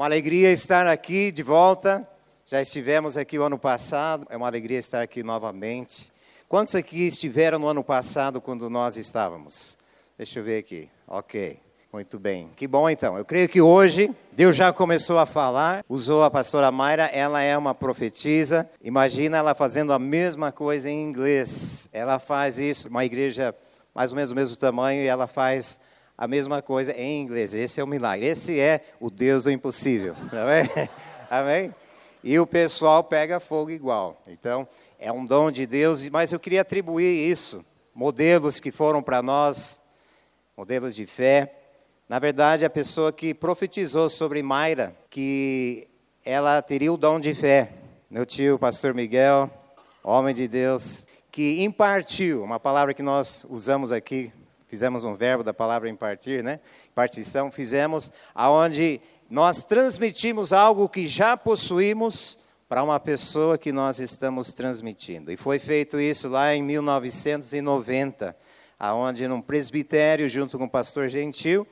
uma alegria estar aqui de volta. Já estivemos aqui o ano passado, é uma alegria estar aqui novamente. Quantos aqui estiveram no ano passado quando nós estávamos? Deixa eu ver aqui. Ok. Muito bem. Que bom então. Eu creio que hoje Deus já começou a falar, usou a pastora Mayra, ela é uma profetisa. Imagina ela fazendo a mesma coisa em inglês. Ela faz isso, uma igreja mais ou menos do mesmo tamanho, e ela faz a mesma coisa em inglês. Esse é o milagre. Esse é o Deus do impossível. Amém? Amém? E o pessoal pega fogo igual. Então, é um dom de Deus, mas eu queria atribuir isso, modelos que foram para nós, modelos de fé, na verdade, a pessoa que profetizou sobre Mayra que ela teria o dom de fé, meu tio, pastor Miguel, homem de Deus, que impartiu, uma palavra que nós usamos aqui, fizemos um verbo da palavra impartir, né? Partição, fizemos, aonde nós transmitimos algo que já possuímos para uma pessoa que nós estamos transmitindo. E foi feito isso lá em 1990, aonde num presbitério junto com o pastor Gentil,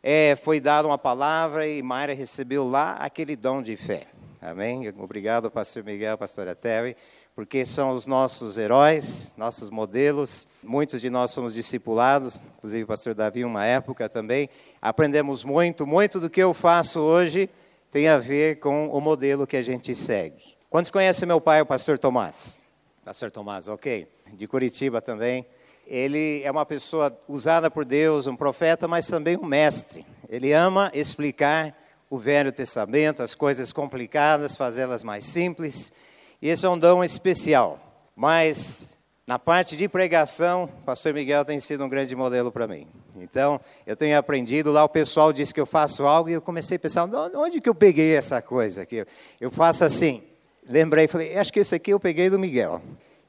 é, foi dada uma palavra e Mayra recebeu lá aquele dom de fé. Amém? Obrigado, pastor Miguel, pastora Terry, porque são os nossos heróis, nossos modelos. Muitos de nós somos discipulados, inclusive o pastor Davi, uma época também. Aprendemos muito, muito do que eu faço hoje tem a ver com o modelo que a gente segue. Quantos conhecem meu pai, o pastor Tomás? Pastor Tomás, ok. De Curitiba também ele é uma pessoa usada por Deus, um profeta, mas também um mestre. Ele ama explicar o Velho Testamento, as coisas complicadas, fazê-las mais simples. E esse é um dom especial. Mas na parte de pregação, o pastor Miguel tem sido um grande modelo para mim. Então, eu tenho aprendido, lá o pessoal disse que eu faço algo e eu comecei a pensar, onde que eu peguei essa coisa aqui? Eu faço assim, lembrei, falei, acho que esse aqui eu peguei do Miguel.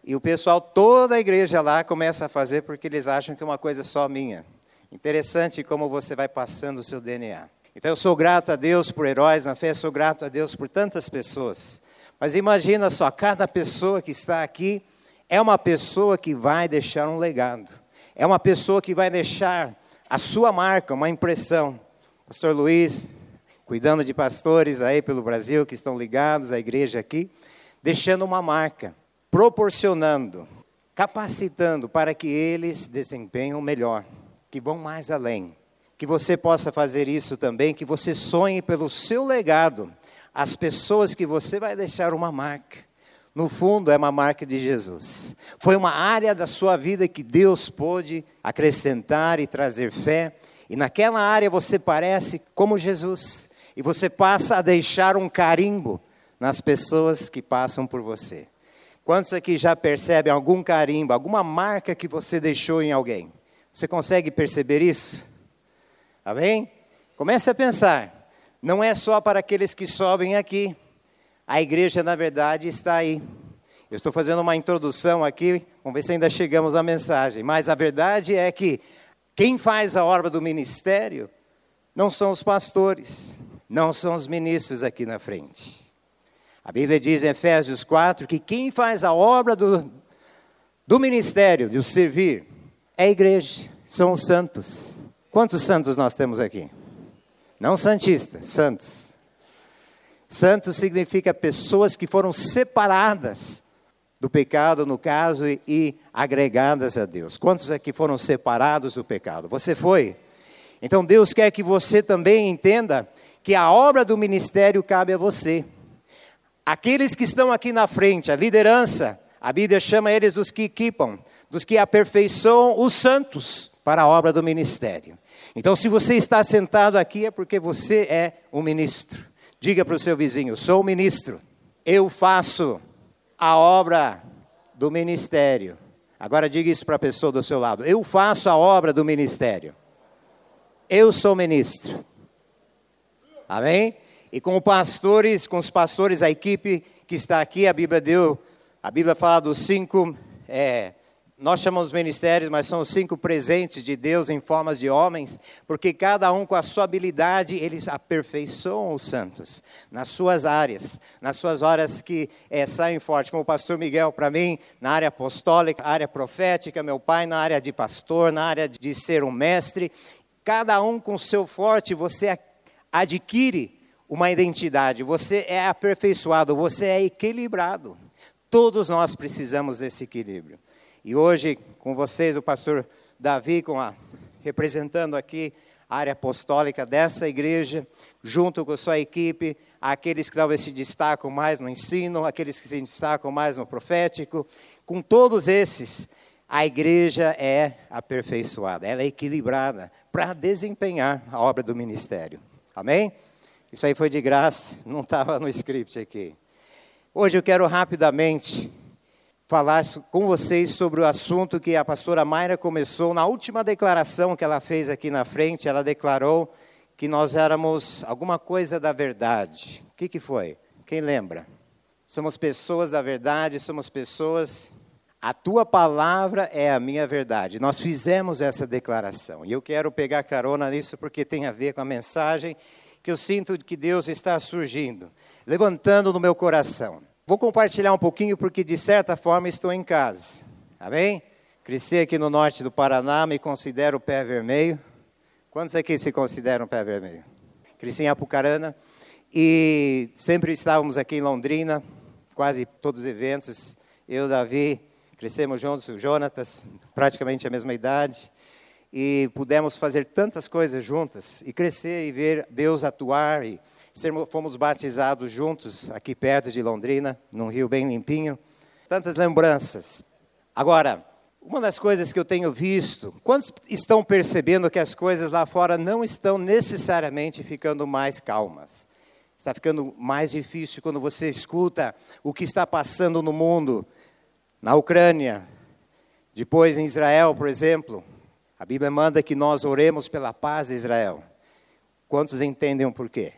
E o pessoal, toda a igreja lá começa a fazer porque eles acham que é uma coisa só minha. Interessante como você vai passando o seu DNA. Então eu sou grato a Deus por heróis na fé, sou grato a Deus por tantas pessoas. Mas imagina só, cada pessoa que está aqui é uma pessoa que vai deixar um legado. É uma pessoa que vai deixar a sua marca, uma impressão. Pastor Luiz, cuidando de pastores aí pelo Brasil que estão ligados à igreja aqui, deixando uma marca proporcionando, capacitando para que eles desempenhem melhor, que vão mais além. Que você possa fazer isso também, que você sonhe pelo seu legado, as pessoas que você vai deixar uma marca. No fundo, é uma marca de Jesus. Foi uma área da sua vida que Deus pôde acrescentar e trazer fé, e naquela área você parece como Jesus, e você passa a deixar um carimbo nas pessoas que passam por você. Quantos aqui já percebem algum carimbo, alguma marca que você deixou em alguém? Você consegue perceber isso? Amém? Comece a pensar. Não é só para aqueles que sobem aqui. A igreja, na verdade, está aí. Eu estou fazendo uma introdução aqui, vamos ver se ainda chegamos à mensagem. Mas a verdade é que quem faz a obra do ministério não são os pastores, não são os ministros aqui na frente. A Bíblia diz em Efésios 4 que quem faz a obra do, do ministério, de o servir, é a igreja, são os santos. Quantos santos nós temos aqui? Não santistas, santos. Santos significa pessoas que foram separadas do pecado, no caso, e, e agregadas a Deus. Quantos aqui foram separados do pecado? Você foi? Então Deus quer que você também entenda que a obra do ministério cabe a você. Aqueles que estão aqui na frente, a liderança, a Bíblia chama eles dos que equipam, dos que aperfeiçoam os santos para a obra do ministério. Então, se você está sentado aqui, é porque você é um ministro. Diga para o seu vizinho: sou ministro, eu faço a obra do ministério. Agora diga isso para a pessoa do seu lado: eu faço a obra do ministério. Eu sou ministro. Amém? E com os pastores, com os pastores, a equipe que está aqui, a Bíblia deu, a Bíblia fala dos cinco, é, nós chamamos ministérios, mas são os cinco presentes de Deus em formas de homens, porque cada um com a sua habilidade, eles aperfeiçoam os santos, nas suas áreas, nas suas horas que é, saem forte, como o pastor Miguel, para mim, na área apostólica, área profética, meu pai na área de pastor, na área de ser um mestre, cada um com seu forte, você adquire uma identidade, você é aperfeiçoado, você é equilibrado. Todos nós precisamos desse equilíbrio. E hoje, com vocês, o pastor Davi, com a, representando aqui a área apostólica dessa igreja, junto com sua equipe, aqueles que talvez se destacam mais no ensino, aqueles que se destacam mais no profético, com todos esses, a igreja é aperfeiçoada, ela é equilibrada para desempenhar a obra do ministério. Amém? Isso aí foi de graça, não estava no script aqui. Hoje eu quero rapidamente falar com vocês sobre o assunto que a pastora Mayra começou na última declaração que ela fez aqui na frente. Ela declarou que nós éramos alguma coisa da verdade. O que, que foi? Quem lembra? Somos pessoas da verdade, somos pessoas. A tua palavra é a minha verdade. Nós fizemos essa declaração. E eu quero pegar carona nisso porque tem a ver com a mensagem que eu sinto que Deus está surgindo, levantando no meu coração. Vou compartilhar um pouquinho porque, de certa forma, estou em casa. Amém? Cresci aqui no norte do Paraná, me considero pé vermelho. Quantos aqui se consideram pé vermelho? Cresci em Apucarana e sempre estávamos aqui em Londrina, quase todos os eventos. Eu, Davi, crescemos juntos, o Jonatas, praticamente a mesma idade. E pudemos fazer tantas coisas juntas e crescer e ver Deus atuar e fomos batizados juntos aqui perto de Londrina, num rio bem limpinho. Tantas lembranças. Agora, uma das coisas que eu tenho visto, quantos estão percebendo que as coisas lá fora não estão necessariamente ficando mais calmas? Está ficando mais difícil quando você escuta o que está passando no mundo, na Ucrânia, depois em Israel, por exemplo. A Bíblia manda que nós oremos pela paz de Israel. Quantos entendem o porquê?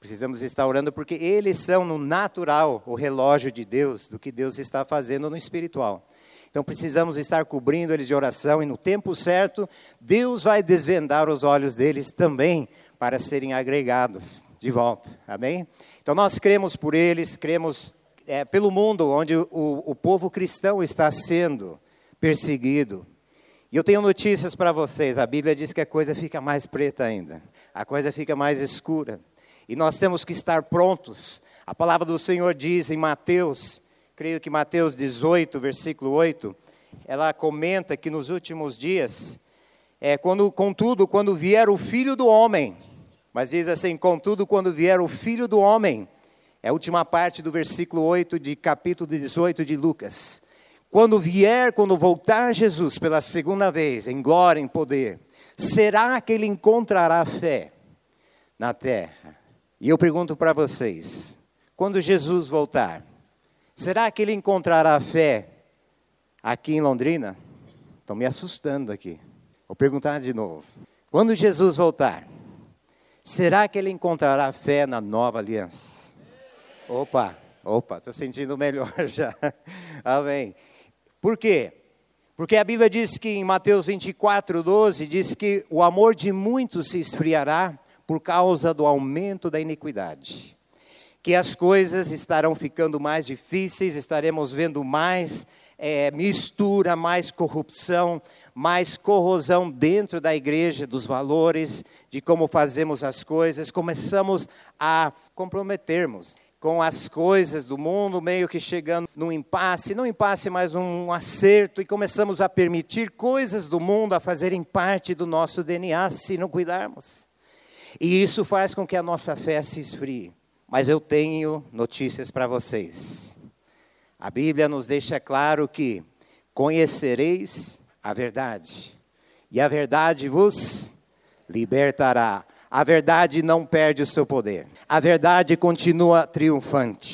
Precisamos estar orando porque eles são no natural o relógio de Deus, do que Deus está fazendo no espiritual. Então precisamos estar cobrindo eles de oração e no tempo certo, Deus vai desvendar os olhos deles também para serem agregados de volta. Amém? Então nós cremos por eles, cremos é, pelo mundo onde o, o povo cristão está sendo perseguido. E eu tenho notícias para vocês. A Bíblia diz que a coisa fica mais preta ainda, a coisa fica mais escura. E nós temos que estar prontos. A palavra do Senhor diz em Mateus, creio que Mateus 18, versículo 8, ela comenta que nos últimos dias, é, quando, contudo, quando vier o filho do homem, mas diz assim: contudo, quando vier o filho do homem, é a última parte do versículo 8 de capítulo 18 de Lucas. Quando vier, quando voltar Jesus pela segunda vez, em glória, em poder, será que ele encontrará fé na terra? E eu pergunto para vocês: quando Jesus voltar, será que ele encontrará fé aqui em Londrina? Estão me assustando aqui. Vou perguntar de novo. Quando Jesus voltar, será que ele encontrará fé na nova aliança? Opa, opa, estou sentindo melhor já. Amém. Por quê? Porque a Bíblia diz que em Mateus 24, 12, diz que o amor de muitos se esfriará por causa do aumento da iniquidade. Que as coisas estarão ficando mais difíceis, estaremos vendo mais é, mistura, mais corrupção, mais corrosão dentro da igreja, dos valores, de como fazemos as coisas, começamos a comprometermos com as coisas do mundo, meio que chegando num impasse, não impasse, mas um acerto, e começamos a permitir coisas do mundo a fazerem parte do nosso DNA se não cuidarmos. E isso faz com que a nossa fé se esfrie. Mas eu tenho notícias para vocês. A Bíblia nos deixa claro que conhecereis a verdade, e a verdade vos libertará. A verdade não perde o seu poder. A verdade continua triunfante.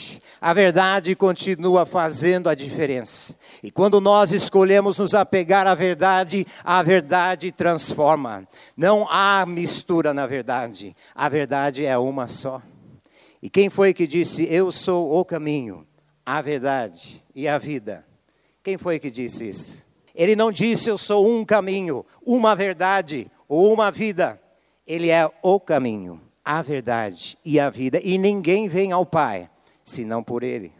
A verdade continua fazendo a diferença. E quando nós escolhemos nos apegar à verdade, a verdade transforma. Não há mistura na verdade. A verdade é uma só. E quem foi que disse: Eu sou o caminho, a verdade e a vida? Quem foi que disse isso? Ele não disse: Eu sou um caminho, uma verdade ou uma vida. Ele é o caminho, a verdade e a vida. E ninguém vem ao Pai senão por Ele.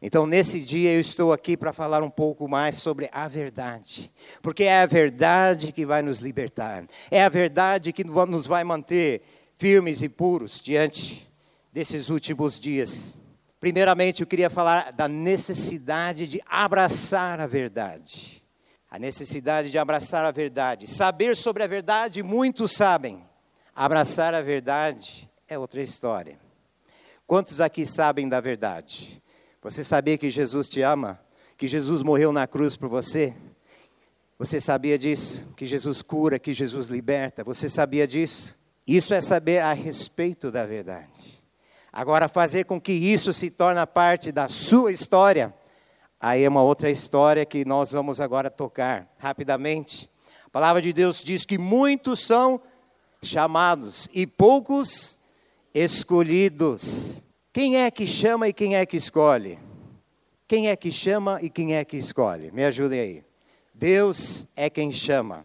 Então, nesse dia, eu estou aqui para falar um pouco mais sobre a verdade, porque é a verdade que vai nos libertar, é a verdade que nos vai manter firmes e puros diante desses últimos dias. Primeiramente, eu queria falar da necessidade de abraçar a verdade. A necessidade de abraçar a verdade. Saber sobre a verdade, muitos sabem. Abraçar a verdade é outra história. Quantos aqui sabem da verdade? Você sabia que Jesus te ama? Que Jesus morreu na cruz por você? Você sabia disso? Que Jesus cura, que Jesus liberta? Você sabia disso? Isso é saber a respeito da verdade. Agora, fazer com que isso se torne parte da sua história, aí é uma outra história que nós vamos agora tocar rapidamente. A palavra de Deus diz que muitos são chamados e poucos escolhidos. Quem é que chama e quem é que escolhe? Quem é que chama e quem é que escolhe? Me ajudem aí. Deus é quem chama.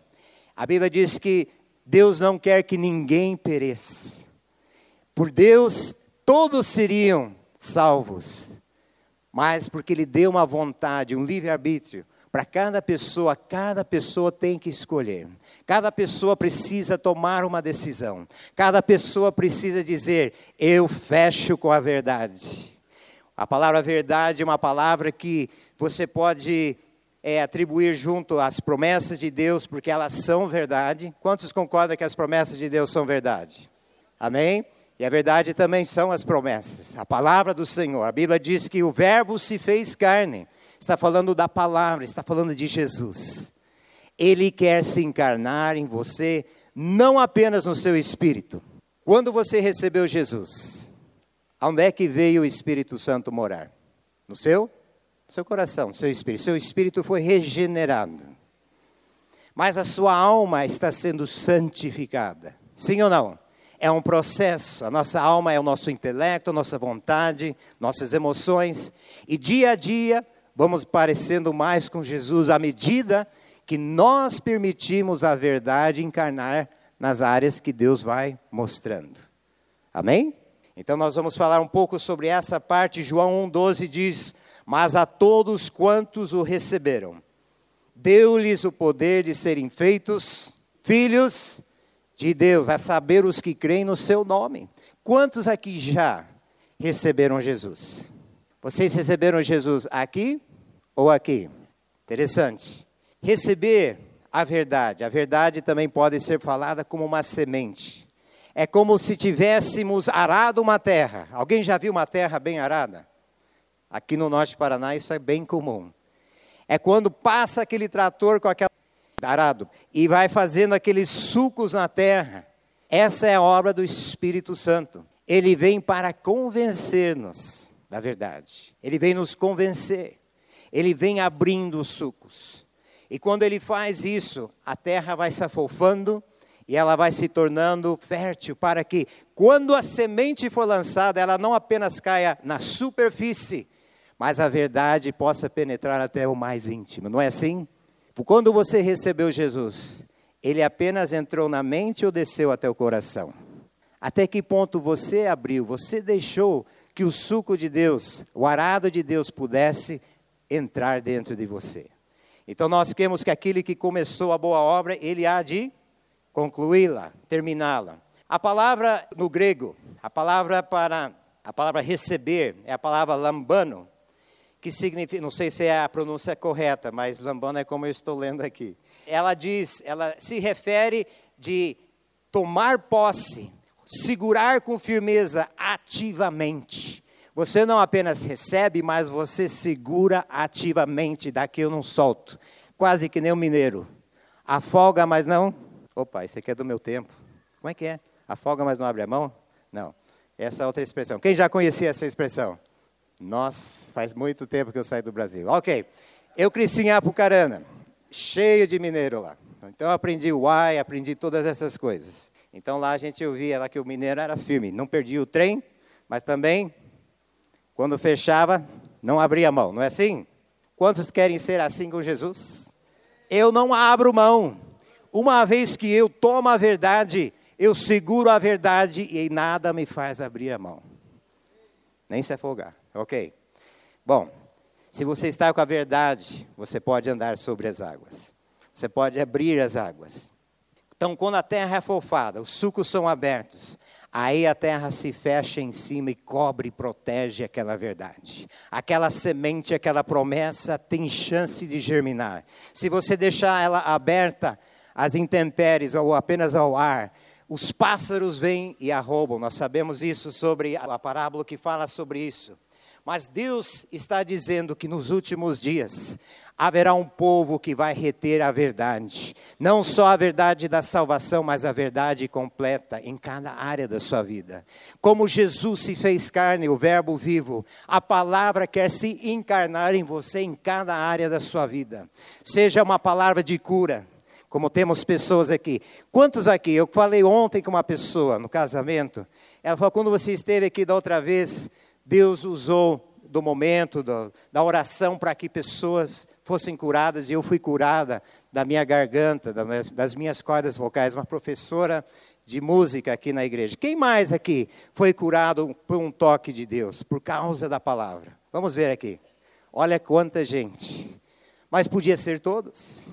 A Bíblia diz que Deus não quer que ninguém pereça. Por Deus, todos seriam salvos. Mas porque Ele deu uma vontade, um livre-arbítrio, para cada pessoa, cada pessoa tem que escolher. Cada pessoa precisa tomar uma decisão. Cada pessoa precisa dizer: Eu fecho com a verdade. A palavra verdade é uma palavra que você pode é, atribuir junto às promessas de Deus, porque elas são verdade. Quantos concordam que as promessas de Deus são verdade? Amém? E a verdade também são as promessas, a palavra do Senhor. A Bíblia diz que o Verbo se fez carne. Está falando da palavra, está falando de Jesus. Ele quer se encarnar em você, não apenas no seu espírito. Quando você recebeu Jesus, onde é que veio o Espírito Santo morar? No seu seu coração, seu espírito. Seu espírito foi regenerado. Mas a sua alma está sendo santificada. Sim ou não? É um processo. A nossa alma é o nosso intelecto, a nossa vontade, nossas emoções. E dia a dia vamos parecendo mais com Jesus à medida que nós permitimos a verdade encarnar nas áreas que Deus vai mostrando. Amém? Então nós vamos falar um pouco sobre essa parte. João 1,12 diz: mas a todos quantos o receberam, deu-lhes o poder de serem feitos filhos de Deus, a saber, os que creem no seu nome. Quantos aqui já receberam Jesus? Vocês receberam Jesus aqui ou aqui? Interessante. Receber a verdade. A verdade também pode ser falada como uma semente. É como se tivéssemos arado uma terra. Alguém já viu uma terra bem arada? Aqui no norte do Paraná isso é bem comum. É quando passa aquele trator com aquele arado e vai fazendo aqueles sucos na terra. Essa é a obra do Espírito Santo. Ele vem para convencer-nos da verdade. Ele vem nos convencer. Ele vem abrindo os sucos. E quando ele faz isso, a terra vai se afofando e ela vai se tornando fértil para que, quando a semente for lançada, ela não apenas caia na superfície, mas a verdade possa penetrar até o mais íntimo. Não é assim? Quando você recebeu Jesus, ele apenas entrou na mente ou desceu até o coração? Até que ponto você abriu, você deixou que o suco de Deus, o arado de Deus pudesse entrar dentro de você? Então nós queremos que aquele que começou a boa obra, ele há de concluí-la, terminá-la. A palavra no grego, a palavra para a palavra receber é a palavra lambano, que significa, não sei se é a pronúncia correta, mas lambano é como eu estou lendo aqui. Ela diz, ela se refere de tomar posse, segurar com firmeza, ativamente. Você não apenas recebe, mas você segura ativamente, daqui eu não solto. Quase que nem um mineiro. Afoga, mas não. Opa, isso aqui é do meu tempo. Como é que é? Afoga, mas não abre a mão? Não. Essa é outra expressão. Quem já conhecia essa expressão? Nós, faz muito tempo que eu saí do Brasil. Ok, eu cresci em Apucarana, cheio de mineiro lá. Então eu aprendi o uai, aprendi todas essas coisas. Então lá a gente ouvia lá que o mineiro era firme, não perdia o trem, mas também, quando fechava, não abria mão, não é assim? Quantos querem ser assim com Jesus? Eu não abro mão. Uma vez que eu tomo a verdade, eu seguro a verdade e nada me faz abrir a mão. Nem se afogar. Ok. Bom, se você está com a verdade, você pode andar sobre as águas. Você pode abrir as águas. Então, quando a terra é fofada, os sucos são abertos, aí a terra se fecha em cima e cobre e protege aquela verdade. Aquela semente, aquela promessa tem chance de germinar. Se você deixar ela aberta às intempéries ou apenas ao ar, os pássaros vêm e a roubam. Nós sabemos isso sobre a parábola que fala sobre isso. Mas Deus está dizendo que nos últimos dias haverá um povo que vai reter a verdade. Não só a verdade da salvação, mas a verdade completa em cada área da sua vida. Como Jesus se fez carne, o Verbo vivo, a palavra quer se encarnar em você em cada área da sua vida. Seja uma palavra de cura como temos pessoas aqui. Quantos aqui? Eu falei ontem com uma pessoa no casamento. Ela falou: quando você esteve aqui da outra vez, Deus usou do momento, do, da oração, para que pessoas fossem curadas, e eu fui curada da minha garganta, das minhas cordas vocais. Uma professora de música aqui na igreja. Quem mais aqui foi curado por um toque de Deus, por causa da palavra? Vamos ver aqui. Olha quanta gente. Mas podia ser todos.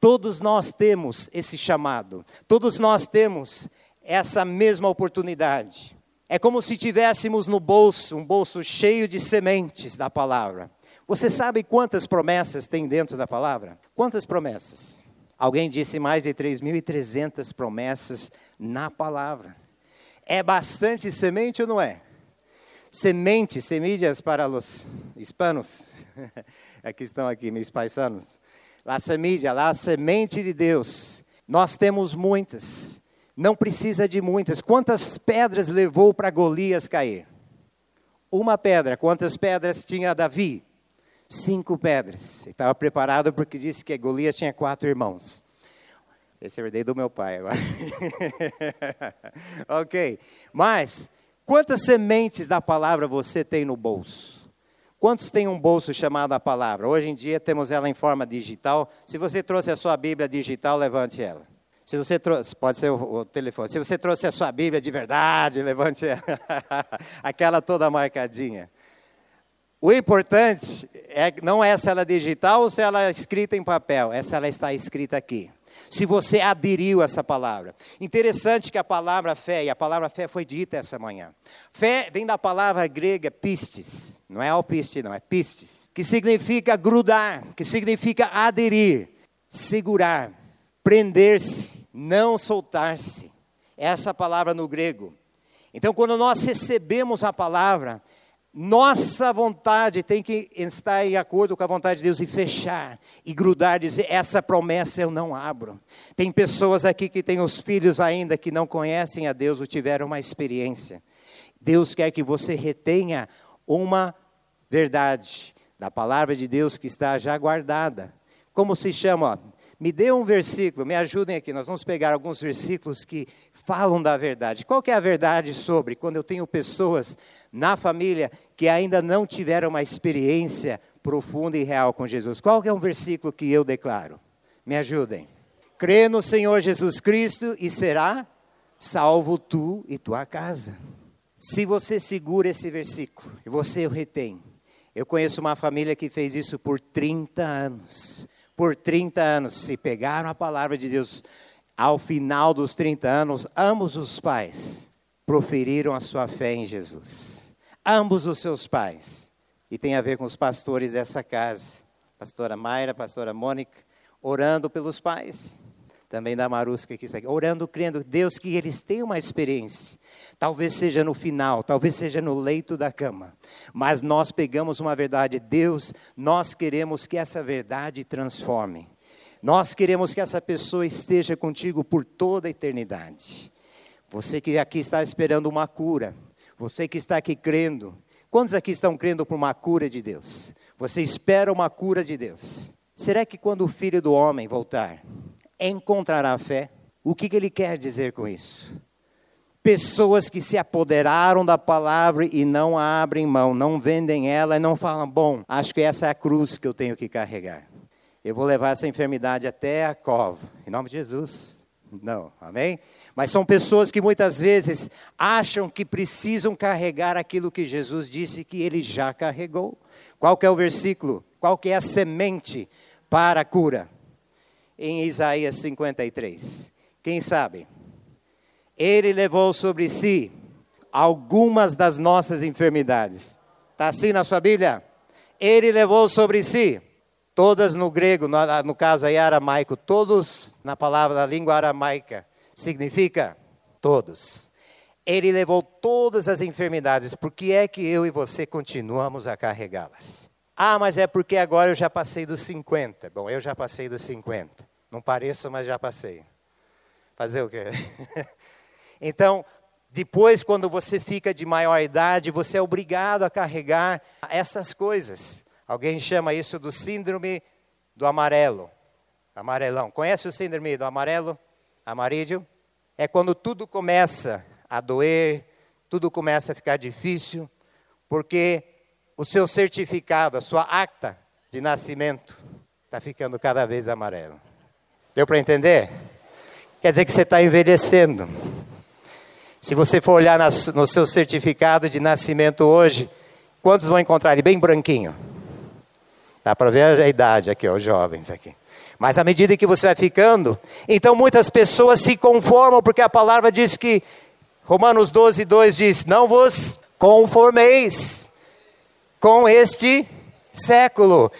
Todos nós temos esse chamado, todos nós temos essa mesma oportunidade. É como se tivéssemos no bolso um bolso cheio de sementes da palavra. Você sabe quantas promessas tem dentro da palavra? Quantas promessas? Alguém disse mais de 3.300 promessas na palavra. É bastante semente ou não é? Semente, semillas para os hispanos. Aqui estão aqui, meus paisanos. La semilla, lá a semente de Deus. Nós temos muitas. Não precisa de muitas. Quantas pedras levou para Golias cair? Uma pedra. Quantas pedras tinha Davi? Cinco pedras. Estava preparado porque disse que Golias tinha quatro irmãos. Esse é herdei do meu pai agora. ok. Mas, quantas sementes da palavra você tem no bolso? Quantos têm um bolso chamado a palavra? Hoje em dia temos ela em forma digital. Se você trouxe a sua Bíblia digital, levante ela. Se você trouxe, pode ser o, o telefone. Se você trouxe a sua Bíblia de verdade, levante ela. Aquela toda marcadinha. O importante é não é se ela é digital ou se ela é escrita em papel. Essa ela está escrita aqui se você aderiu a essa palavra. Interessante que a palavra fé, e a palavra fé foi dita essa manhã. Fé vem da palavra grega pistes, não é alpiste, não, é pistes, que significa grudar, que significa aderir, segurar, prender-se, não soltar-se. Essa palavra no grego. Então, quando nós recebemos a palavra, nossa vontade tem que estar em acordo com a vontade de Deus e fechar e grudar, dizer: essa promessa eu não abro. Tem pessoas aqui que têm os filhos ainda que não conhecem a Deus ou tiveram uma experiência. Deus quer que você retenha uma verdade da palavra de Deus que está já guardada. Como se chama? Me dê um versículo, me ajudem aqui. Nós vamos pegar alguns versículos que falam da verdade. Qual é a verdade sobre quando eu tenho pessoas na família que ainda não tiveram uma experiência profunda e real com Jesus. Qual é um versículo que eu declaro? Me ajudem. Crê no Senhor Jesus Cristo e será salvo tu e tua casa. Se você segura esse versículo e você o retém. Eu conheço uma família que fez isso por 30 anos. Por 30 anos, se pegaram a palavra de Deus ao final dos 30 anos, ambos os pais proferiram a sua fé em Jesus ambos os seus pais. E tem a ver com os pastores dessa casa, pastora Mayra, pastora Mônica, orando pelos pais. Também da Marusca que está aqui, orando, crendo, Deus, que eles tenham uma experiência. Talvez seja no final, talvez seja no leito da cama. Mas nós pegamos uma verdade, Deus, nós queremos que essa verdade transforme. Nós queremos que essa pessoa esteja contigo por toda a eternidade. Você que aqui está esperando uma cura, você que está aqui crendo, quantos aqui estão crendo por uma cura de Deus? Você espera uma cura de Deus? Será que quando o filho do homem voltar, encontrará fé? O que, que ele quer dizer com isso? Pessoas que se apoderaram da palavra e não abrem mão, não vendem ela e não falam, bom, acho que essa é a cruz que eu tenho que carregar. Eu vou levar essa enfermidade até a cova. Em nome de Jesus. Não, amém? Mas são pessoas que muitas vezes acham que precisam carregar aquilo que Jesus disse que ele já carregou. Qual que é o versículo? Qual que é a semente para a cura? Em Isaías 53. Quem sabe? Ele levou sobre si algumas das nossas enfermidades. Está assim na sua Bíblia? Ele levou sobre si, todas no grego, no, no caso aí aramaico, todos na palavra da língua aramaica, significa todos. Ele levou todas as enfermidades, por que é que eu e você continuamos a carregá-las? Ah, mas é porque agora eu já passei dos 50. Bom, eu já passei dos 50. Não pareço, mas já passei. Fazer o quê? então, depois, quando você fica de maior idade, você é obrigado a carregar essas coisas. Alguém chama isso do síndrome do amarelo. Amarelão. Conhece o síndrome do amarelo? Amarídeo? É quando tudo começa a doer, tudo começa a ficar difícil, porque o seu certificado, a sua acta de nascimento, está ficando cada vez amarelo. Deu para entender? Quer dizer que você está envelhecendo. Se você for olhar no seu certificado de nascimento hoje, quantos vão encontrar ele bem branquinho? Dá para ver a idade aqui, os jovens aqui. Mas à medida que você vai ficando, então muitas pessoas se conformam, porque a palavra diz que, Romanos 12, 2 diz: Não vos conformeis com este século,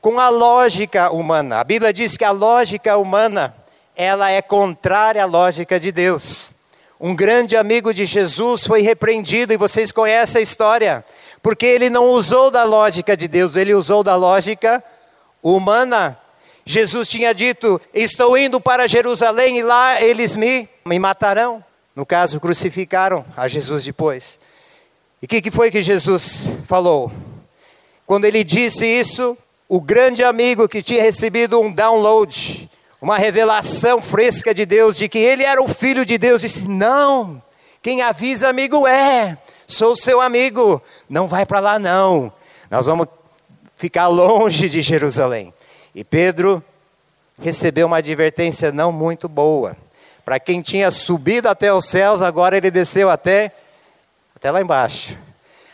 com a lógica humana. A Bíblia diz que a lógica humana, ela é contrária à lógica de Deus. Um grande amigo de Jesus foi repreendido, e vocês conhecem a história, porque ele não usou da lógica de Deus, ele usou da lógica humana. Jesus tinha dito: Estou indo para Jerusalém e lá eles me, me matarão. No caso, crucificaram a Jesus depois. E o que, que foi que Jesus falou? Quando ele disse isso, o grande amigo que tinha recebido um download, uma revelação fresca de Deus, de que ele era o filho de Deus, disse: Não, quem avisa amigo é, sou seu amigo, não vai para lá não, nós vamos ficar longe de Jerusalém. E Pedro recebeu uma advertência não muito boa. Para quem tinha subido até os céus, agora ele desceu até, até lá embaixo.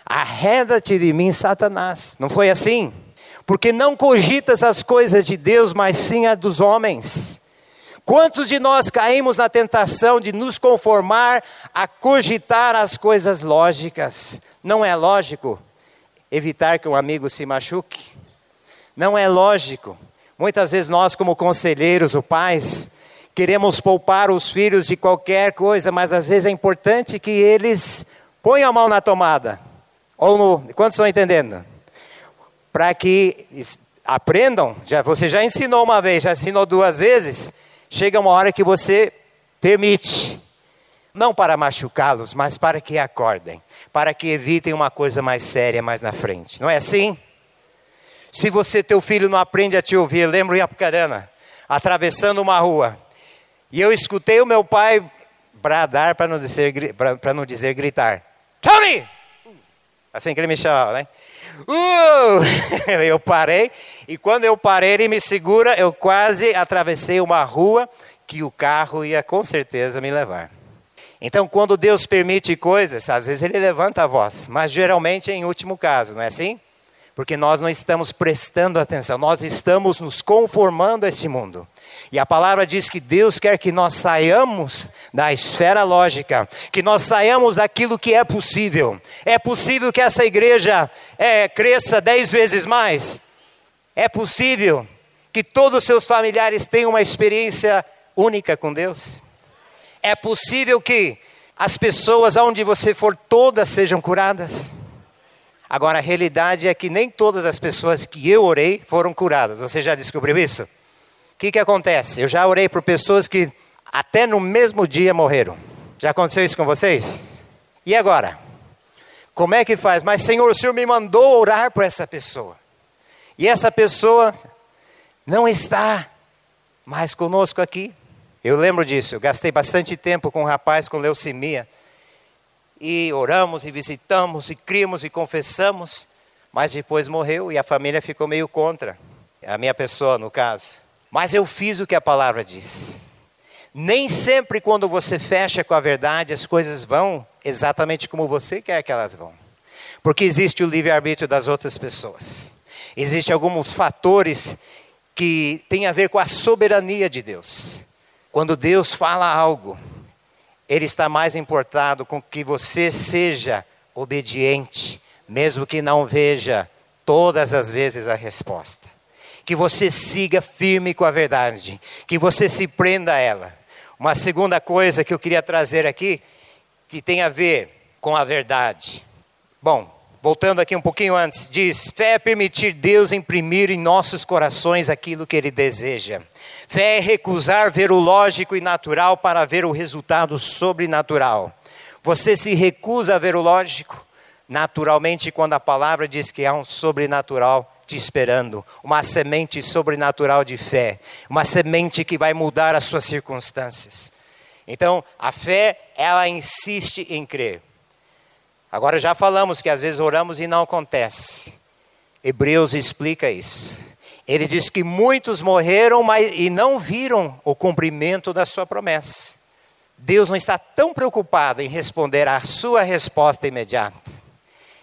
Arreda-te de mim, Satanás. Não foi assim? Porque não cogitas as coisas de Deus, mas sim a dos homens. Quantos de nós caímos na tentação de nos conformar a cogitar as coisas lógicas? Não é lógico evitar que um amigo se machuque? Não é lógico. Muitas vezes nós, como conselheiros ou pais, queremos poupar os filhos de qualquer coisa, mas às vezes é importante que eles ponham a mão na tomada ou no, quantos estão entendendo? Para que aprendam, já, você já ensinou uma vez, já ensinou duas vezes, chega uma hora que você permite. Não para machucá-los, mas para que acordem, para que evitem uma coisa mais séria mais na frente. Não é assim? Se você, teu filho, não aprende a te ouvir, lembro em Apucarana, atravessando uma rua, e eu escutei o meu pai bradar para não dizer, para não dizer gritar: Tony! Assim que ele me chamava, né? Uh! Eu parei, e quando eu parei, ele me segura, eu quase atravessei uma rua que o carro ia com certeza me levar. Então, quando Deus permite coisas, às vezes ele levanta a voz, mas geralmente é em último caso, não é assim? Porque nós não estamos prestando atenção, nós estamos nos conformando a esse mundo. E a palavra diz que Deus quer que nós saiamos da esfera lógica, que nós saiamos daquilo que é possível. É possível que essa igreja é, cresça dez vezes mais? É possível que todos os seus familiares tenham uma experiência única com Deus? É possível que as pessoas aonde você for todas sejam curadas? Agora a realidade é que nem todas as pessoas que eu orei foram curadas. Você já descobriu isso? O que, que acontece? Eu já orei por pessoas que até no mesmo dia morreram. Já aconteceu isso com vocês? E agora? Como é que faz? Mas, Senhor, o Senhor me mandou orar por essa pessoa. E essa pessoa não está mais conosco aqui. Eu lembro disso. Eu gastei bastante tempo com um rapaz com leucemia. E oramos e visitamos e crimos e confessamos. Mas depois morreu e a família ficou meio contra. A minha pessoa, no caso. Mas eu fiz o que a palavra diz. Nem sempre quando você fecha com a verdade as coisas vão exatamente como você quer que elas vão. Porque existe o livre-arbítrio das outras pessoas. Existem alguns fatores que têm a ver com a soberania de Deus. Quando Deus fala algo, Ele está mais importado com que você seja obediente, mesmo que não veja todas as vezes a resposta. Que você siga firme com a verdade, que você se prenda a ela. Uma segunda coisa que eu queria trazer aqui, que tem a ver com a verdade. Bom, voltando aqui um pouquinho antes, diz: fé é permitir Deus imprimir em nossos corações aquilo que Ele deseja. Fé é recusar ver o lógico e natural para ver o resultado sobrenatural. Você se recusa a ver o lógico? Naturalmente, quando a palavra diz que há um sobrenatural te esperando, uma semente sobrenatural de fé, uma semente que vai mudar as suas circunstâncias. Então, a fé, ela insiste em crer. Agora já falamos que às vezes oramos e não acontece. Hebreus explica isso. Ele diz que muitos morreram mas, e não viram o cumprimento da sua promessa. Deus não está tão preocupado em responder à sua resposta imediata.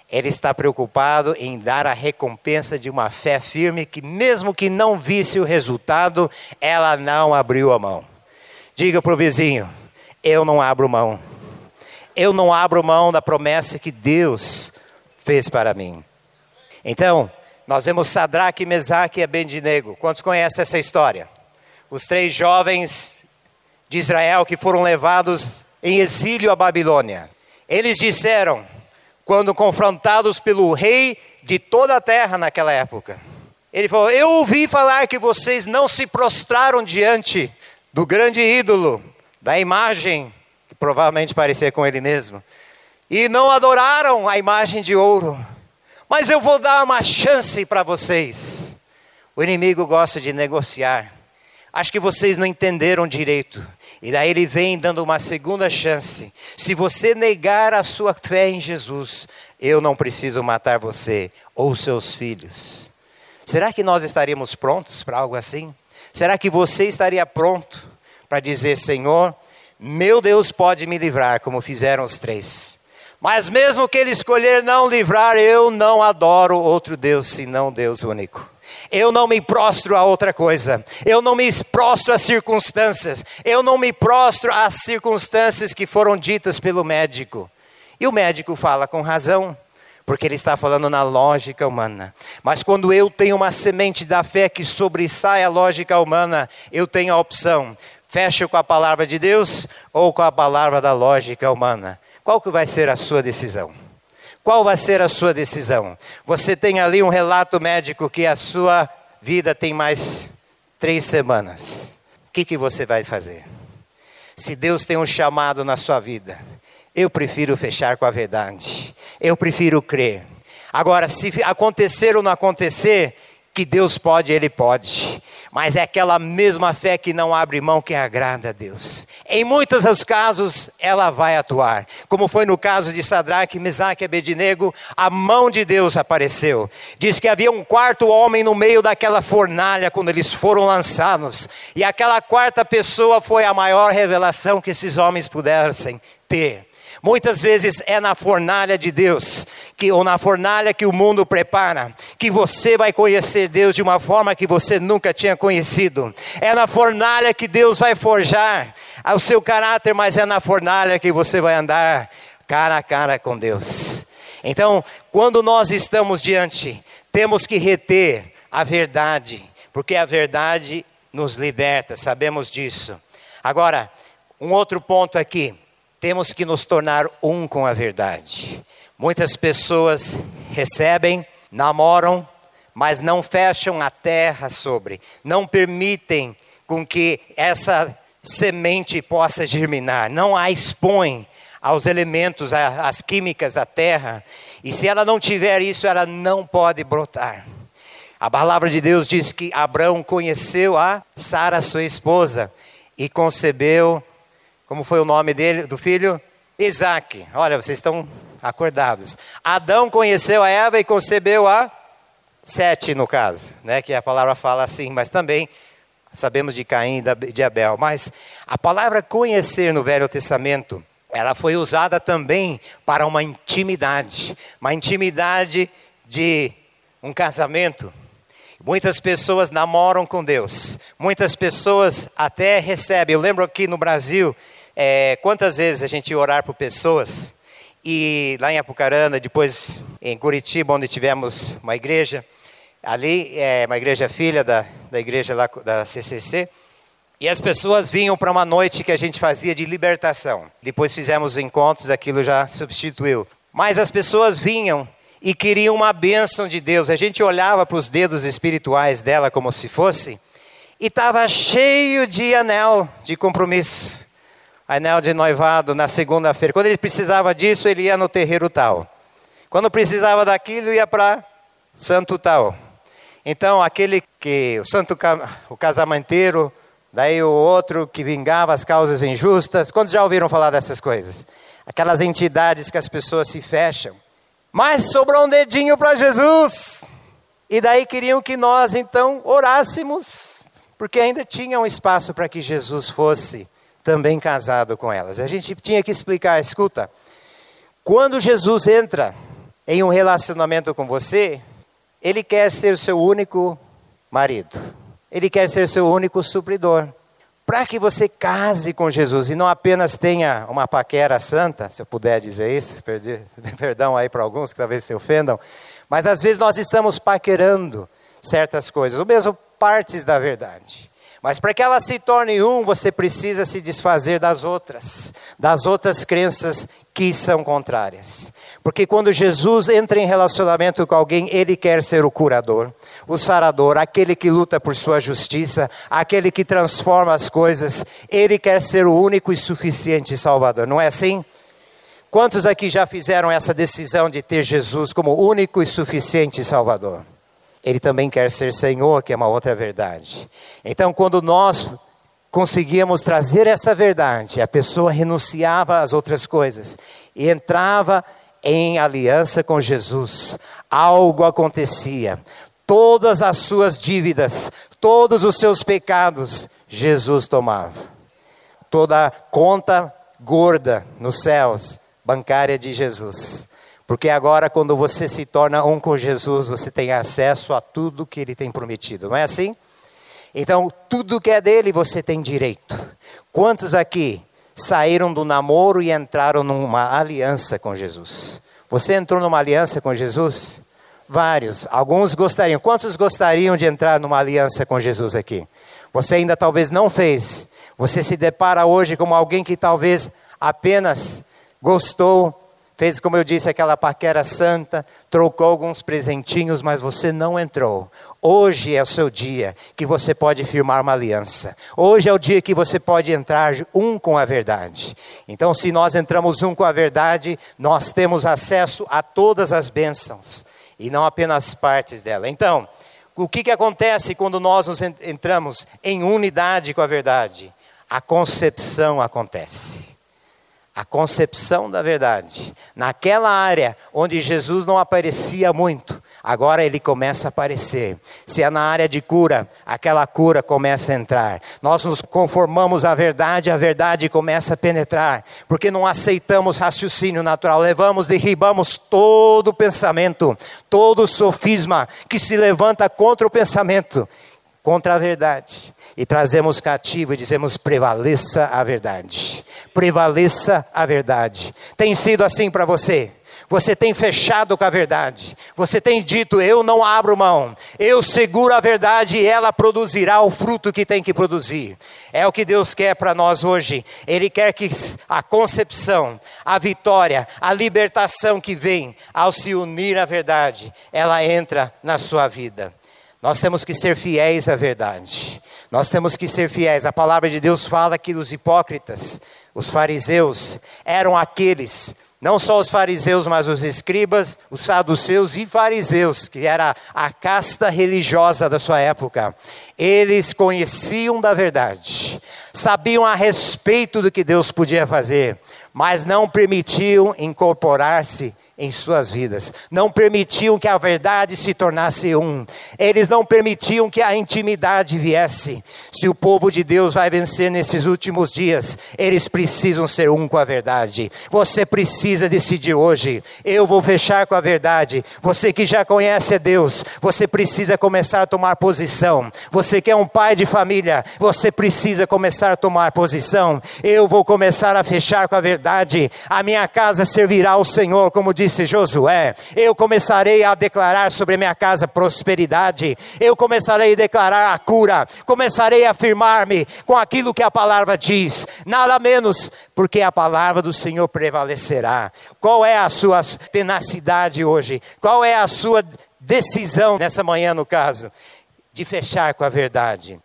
Ele está preocupado em dar a recompensa de uma fé firme que, mesmo que não visse o resultado, ela não abriu a mão. Diga para o vizinho: eu não abro mão. Eu não abro mão da promessa que Deus fez para mim. Então, nós vemos Sadraque, Mesaque e Abednego. Quantos conhecem essa história? Os três jovens de Israel que foram levados em exílio à Babilônia. Eles disseram, quando confrontados pelo rei de toda a terra naquela época, ele falou: Eu ouvi falar que vocês não se prostraram diante do grande ídolo, da imagem, provavelmente parecia com ele mesmo, e não adoraram a imagem de ouro mas eu vou dar uma chance para vocês. O inimigo gosta de negociar. Acho que vocês não entenderam direito. E daí ele vem dando uma segunda chance. Se você negar a sua fé em Jesus, eu não preciso matar você ou seus filhos. Será que nós estaríamos prontos para algo assim? Será que você estaria pronto para dizer, Senhor, meu Deus pode me livrar, como fizeram os três? Mas mesmo que ele escolher não livrar, eu não adoro outro Deus senão Deus único. Eu não me prostro a outra coisa. Eu não me prostro às circunstâncias. Eu não me prostro às circunstâncias que foram ditas pelo médico. E o médico fala com razão, porque ele está falando na lógica humana. Mas quando eu tenho uma semente da fé que sobressai a lógica humana, eu tenho a opção: fecho com a palavra de Deus ou com a palavra da lógica humana. Qual que vai ser a sua decisão? Qual vai ser a sua decisão? Você tem ali um relato médico que a sua vida tem mais três semanas. O que, que você vai fazer? Se Deus tem um chamado na sua vida, eu prefiro fechar com a verdade. Eu prefiro crer. Agora, se acontecer ou não acontecer, que Deus pode, Ele pode. Mas é aquela mesma fé que não abre mão que agrada a Deus. Em muitos dos casos, ela vai atuar. Como foi no caso de Sadraque, Mesaque e Abednego, a mão de Deus apareceu. Diz que havia um quarto homem no meio daquela fornalha quando eles foram lançados. E aquela quarta pessoa foi a maior revelação que esses homens pudessem ter. Muitas vezes é na fornalha de Deus, que, ou na fornalha que o mundo prepara, que você vai conhecer Deus de uma forma que você nunca tinha conhecido. É na fornalha que Deus vai forjar o seu caráter, mas é na fornalha que você vai andar cara a cara com Deus. Então, quando nós estamos diante, temos que reter a verdade, porque a verdade nos liberta, sabemos disso. Agora, um outro ponto aqui. Temos que nos tornar um com a verdade. Muitas pessoas recebem, namoram, mas não fecham a terra sobre, não permitem com que essa semente possa germinar, não a expõem aos elementos, às químicas da terra, e se ela não tiver isso, ela não pode brotar. A palavra de Deus diz que Abraão conheceu a Sara, sua esposa, e concebeu como foi o nome dele, do filho? Isaac. Olha, vocês estão acordados. Adão conheceu a Eva e concebeu a Sete, no caso, né? que a palavra fala assim, mas também sabemos de Caim e de Abel. Mas a palavra conhecer no Velho Testamento, ela foi usada também para uma intimidade, uma intimidade de um casamento. Muitas pessoas namoram com Deus, muitas pessoas até recebem. Eu lembro aqui no Brasil, é, quantas vezes a gente orar por pessoas e lá em Apucarana, depois em Curitiba, onde tivemos uma igreja, ali é uma igreja filha da, da igreja lá da CCC, e as pessoas vinham para uma noite que a gente fazia de libertação. Depois fizemos encontros, aquilo já substituiu. Mas as pessoas vinham e queriam uma bênção de Deus. A gente olhava para os dedos espirituais dela como se fosse, e estava cheio de anel de compromisso, anel de noivado na segunda-feira. Quando ele precisava disso, ele ia no terreiro tal. Quando precisava daquilo, ia para santo tal. Então, aquele que, o santo o casamenteiro, daí o outro que vingava as causas injustas. Quantos já ouviram falar dessas coisas? Aquelas entidades que as pessoas se fecham. Mas sobrou um dedinho para Jesus. E daí queriam que nós então orássemos, porque ainda tinha um espaço para que Jesus fosse também casado com elas. A gente tinha que explicar, escuta, quando Jesus entra em um relacionamento com você, ele quer ser o seu único marido. Ele quer ser seu único supridor. Para que você case com Jesus e não apenas tenha uma paquera santa, se eu puder dizer isso, perdão aí para alguns que talvez se ofendam, mas às vezes nós estamos paquerando certas coisas, ou mesmo partes da verdade. Mas para que ela se torne um, você precisa se desfazer das outras, das outras crenças que são contrárias. Porque quando Jesus entra em relacionamento com alguém, ele quer ser o curador, o sarador, aquele que luta por sua justiça, aquele que transforma as coisas. Ele quer ser o único e suficiente Salvador, não é assim? Quantos aqui já fizeram essa decisão de ter Jesus como único e suficiente Salvador? Ele também quer ser Senhor, que é uma outra verdade. Então, quando nós conseguíamos trazer essa verdade, a pessoa renunciava às outras coisas e entrava em aliança com Jesus, algo acontecia. Todas as suas dívidas, todos os seus pecados, Jesus tomava. Toda a conta gorda nos céus, bancária de Jesus. Porque agora, quando você se torna um com Jesus, você tem acesso a tudo que ele tem prometido, não é assim? Então, tudo que é dele você tem direito. Quantos aqui saíram do namoro e entraram numa aliança com Jesus? Você entrou numa aliança com Jesus? Vários. Alguns gostariam. Quantos gostariam de entrar numa aliança com Jesus aqui? Você ainda talvez não fez. Você se depara hoje como alguém que talvez apenas gostou fez, como eu disse, aquela paquera santa, trocou alguns presentinhos, mas você não entrou. Hoje é o seu dia que você pode firmar uma aliança. Hoje é o dia que você pode entrar um com a verdade. Então, se nós entramos um com a verdade, nós temos acesso a todas as bênçãos e não apenas partes dela. Então, o que, que acontece quando nós nos entramos em unidade com a verdade? A concepção acontece a concepção da verdade. Naquela área onde Jesus não aparecia muito, agora ele começa a aparecer. Se é na área de cura, aquela cura começa a entrar. Nós nos conformamos à verdade, a verdade começa a penetrar, porque não aceitamos raciocínio natural, levamos, derribamos todo pensamento, todo sofisma que se levanta contra o pensamento, contra a verdade e trazemos cativo e dizemos: prevaleça a verdade. Prevaleça a verdade. Tem sido assim para você? Você tem fechado com a verdade. Você tem dito: eu não abro mão. Eu seguro a verdade e ela produzirá o fruto que tem que produzir. É o que Deus quer para nós hoje. Ele quer que a concepção, a vitória, a libertação que vem ao se unir à verdade, ela entra na sua vida. Nós temos que ser fiéis à verdade. Nós temos que ser fiéis. A palavra de Deus fala que os hipócritas, os fariseus, eram aqueles, não só os fariseus, mas os escribas, os saduceus e fariseus, que era a casta religiosa da sua época. Eles conheciam da verdade, sabiam a respeito do que Deus podia fazer, mas não permitiam incorporar-se em suas vidas. Não permitiam que a verdade se tornasse um. Eles não permitiam que a intimidade viesse. Se o povo de Deus vai vencer nesses últimos dias, eles precisam ser um com a verdade. Você precisa decidir hoje. Eu vou fechar com a verdade. Você que já conhece a Deus, você precisa começar a tomar posição. Você que é um pai de família, você precisa começar a tomar posição. Eu vou começar a fechar com a verdade. A minha casa servirá ao Senhor, como disse disse Josué: Eu começarei a declarar sobre minha casa prosperidade, eu começarei a declarar a cura, começarei a afirmar-me com aquilo que a palavra diz, nada menos, porque a palavra do Senhor prevalecerá. Qual é a sua tenacidade hoje? Qual é a sua decisão nessa manhã, no caso? De fechar com a verdade.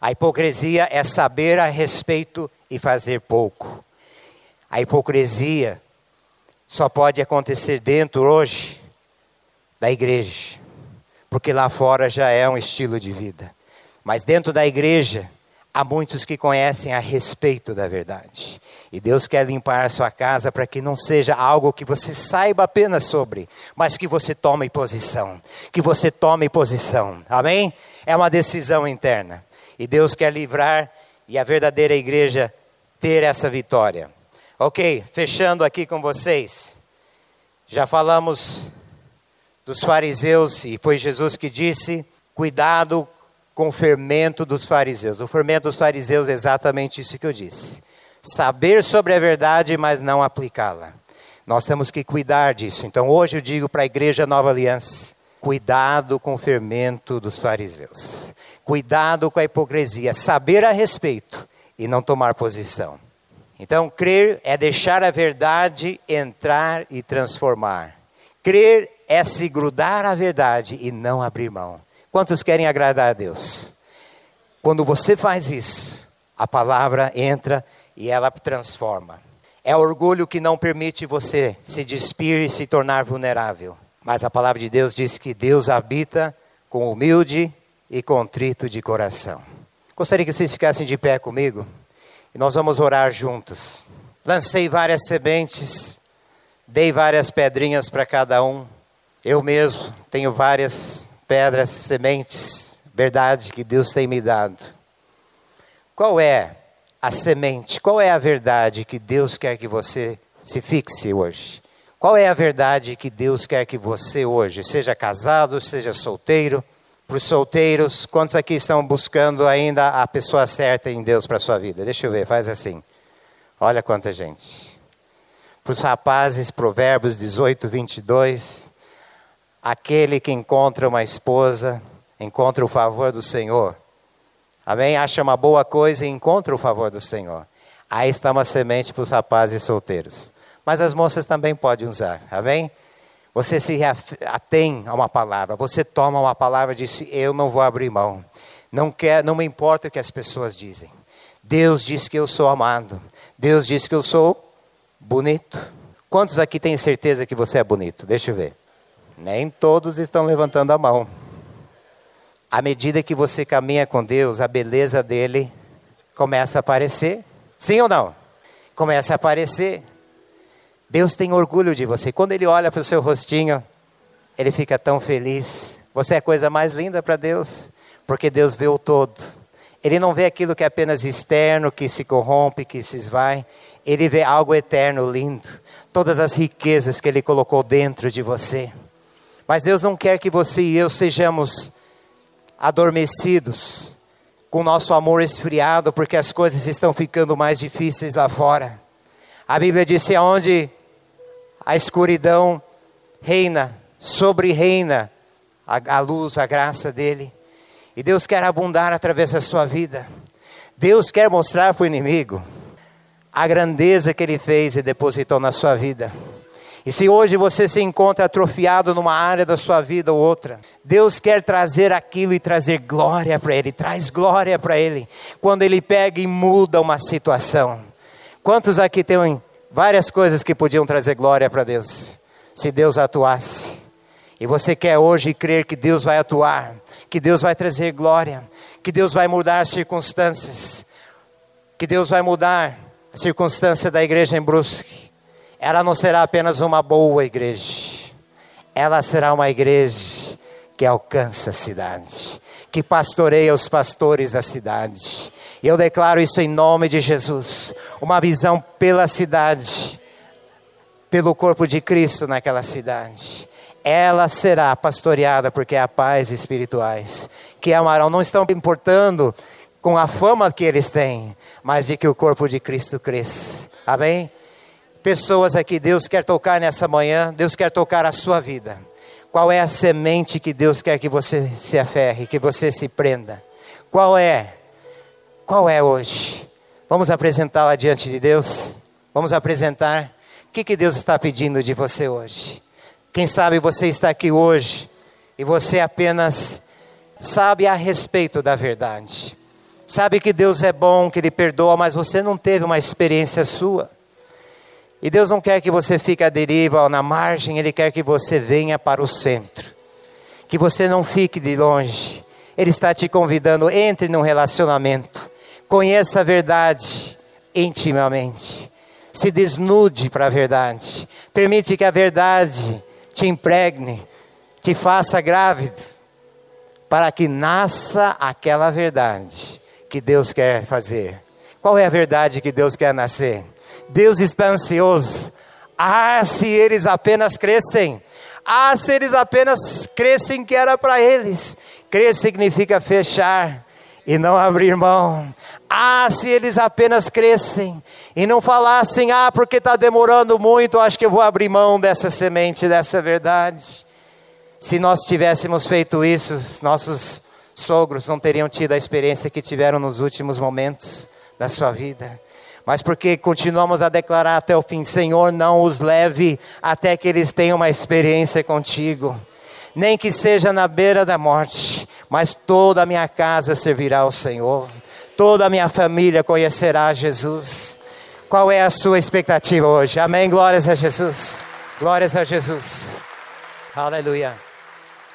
A hipocrisia é saber a respeito e fazer pouco. A hipocrisia só pode acontecer dentro hoje da igreja, porque lá fora já é um estilo de vida. Mas dentro da igreja, há muitos que conhecem a respeito da verdade. E Deus quer limpar a sua casa para que não seja algo que você saiba apenas sobre, mas que você tome posição. Que você tome posição. Amém? É uma decisão interna. E Deus quer livrar e a verdadeira igreja ter essa vitória. Ok, fechando aqui com vocês. Já falamos dos fariseus e foi Jesus que disse: cuidado com o fermento dos fariseus. O fermento dos fariseus é exatamente isso que eu disse. Saber sobre a verdade, mas não aplicá-la. Nós temos que cuidar disso. Então hoje eu digo para a igreja Nova Aliança: cuidado com o fermento dos fariseus. Cuidado com a hipocrisia. Saber a respeito e não tomar posição. Então, crer é deixar a verdade entrar e transformar. Crer é se grudar à verdade e não abrir mão. Quantos querem agradar a Deus? Quando você faz isso, a palavra entra e ela transforma. É orgulho que não permite você se despir e se tornar vulnerável. Mas a palavra de Deus diz que Deus habita com humilde e contrito de coração. Gostaria que vocês ficassem de pé comigo. E nós vamos orar juntos. Lancei várias sementes, dei várias pedrinhas para cada um. Eu mesmo tenho várias pedras, sementes, verdade que Deus tem me dado. Qual é a semente? Qual é a verdade que Deus quer que você se fixe hoje? Qual é a verdade que Deus quer que você hoje, seja casado, seja solteiro, para os solteiros, quantos aqui estão buscando ainda a pessoa certa em Deus para a sua vida? Deixa eu ver, faz assim. Olha quanta gente. Para os rapazes, Provérbios 18, 22. Aquele que encontra uma esposa, encontra o favor do Senhor. Amém? Acha uma boa coisa e encontra o favor do Senhor. Aí está uma semente para os rapazes solteiros. Mas as moças também podem usar. Amém? Você se atém a uma palavra, você toma uma palavra e diz: Eu não vou abrir mão. Não, quer, não me importa o que as pessoas dizem. Deus diz que eu sou amado. Deus diz que eu sou bonito. Quantos aqui têm certeza que você é bonito? Deixa eu ver. Nem todos estão levantando a mão. À medida que você caminha com Deus, a beleza dele começa a aparecer. Sim ou não? Começa a aparecer. Deus tem orgulho de você. Quando Ele olha para o seu rostinho, Ele fica tão feliz. Você é a coisa mais linda para Deus, porque Deus vê o todo. Ele não vê aquilo que é apenas externo, que se corrompe, que se esvai. Ele vê algo eterno, lindo. Todas as riquezas que Ele colocou dentro de você. Mas Deus não quer que você e eu sejamos adormecidos, com nosso amor esfriado, porque as coisas estão ficando mais difíceis lá fora. A Bíblia diz: aonde a escuridão reina, sobre reina a, a luz, a graça dele. E Deus quer abundar através da sua vida. Deus quer mostrar para o inimigo a grandeza que ele fez e depositou na sua vida. E se hoje você se encontra atrofiado numa área da sua vida ou outra, Deus quer trazer aquilo e trazer glória para Ele, traz glória para Ele, quando Ele pega e muda uma situação. Quantos aqui têm várias coisas que podiam trazer glória para Deus, se Deus atuasse. E você quer hoje crer que Deus vai atuar, que Deus vai trazer glória, que Deus vai mudar as circunstâncias, que Deus vai mudar a circunstância da igreja em Brusque. ela não será apenas uma boa igreja, ela será uma igreja que alcança a cidade, que pastoreia os pastores da cidade. Eu declaro isso em nome de Jesus, uma visão pela cidade, pelo corpo de Cristo naquela cidade. Ela será pastoreada porque há pais espirituais que amarão, não estão importando com a fama que eles têm, mas de que o corpo de Cristo cresça. Amém? pessoas aqui, Deus quer tocar nessa manhã, Deus quer tocar a sua vida. Qual é a semente que Deus quer que você se aferre, que você se prenda? Qual é? Qual é hoje? Vamos apresentá-la diante de Deus? Vamos apresentar? O que, que Deus está pedindo de você hoje? Quem sabe você está aqui hoje e você apenas sabe a respeito da verdade. Sabe que Deus é bom, que Ele perdoa, mas você não teve uma experiência sua. E Deus não quer que você fique à deriva ou na margem, Ele quer que você venha para o centro. Que você não fique de longe. Ele está te convidando, entre num relacionamento. Conheça a verdade intimamente. Se desnude para a verdade. Permite que a verdade te impregne, te faça grávido, para que nasça aquela verdade que Deus quer fazer. Qual é a verdade que Deus quer nascer? Deus está ansioso. Ah, se eles apenas crescem. Ah, se eles apenas crescem que era para eles. Crer significa fechar e não abrir mão. Ah, se eles apenas crescem e não falassem, ah, porque está demorando muito, acho que eu vou abrir mão dessa semente, dessa verdade. Se nós tivéssemos feito isso, nossos sogros não teriam tido a experiência que tiveram nos últimos momentos da sua vida mas porque continuamos a declarar até o fim: Senhor, não os leve até que eles tenham uma experiência contigo, nem que seja na beira da morte, mas toda a minha casa servirá ao Senhor, toda a minha família conhecerá Jesus. Qual é a sua expectativa hoje? Amém. Glórias a Jesus. Glórias a Jesus. Aleluia.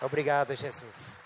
Obrigado, Jesus.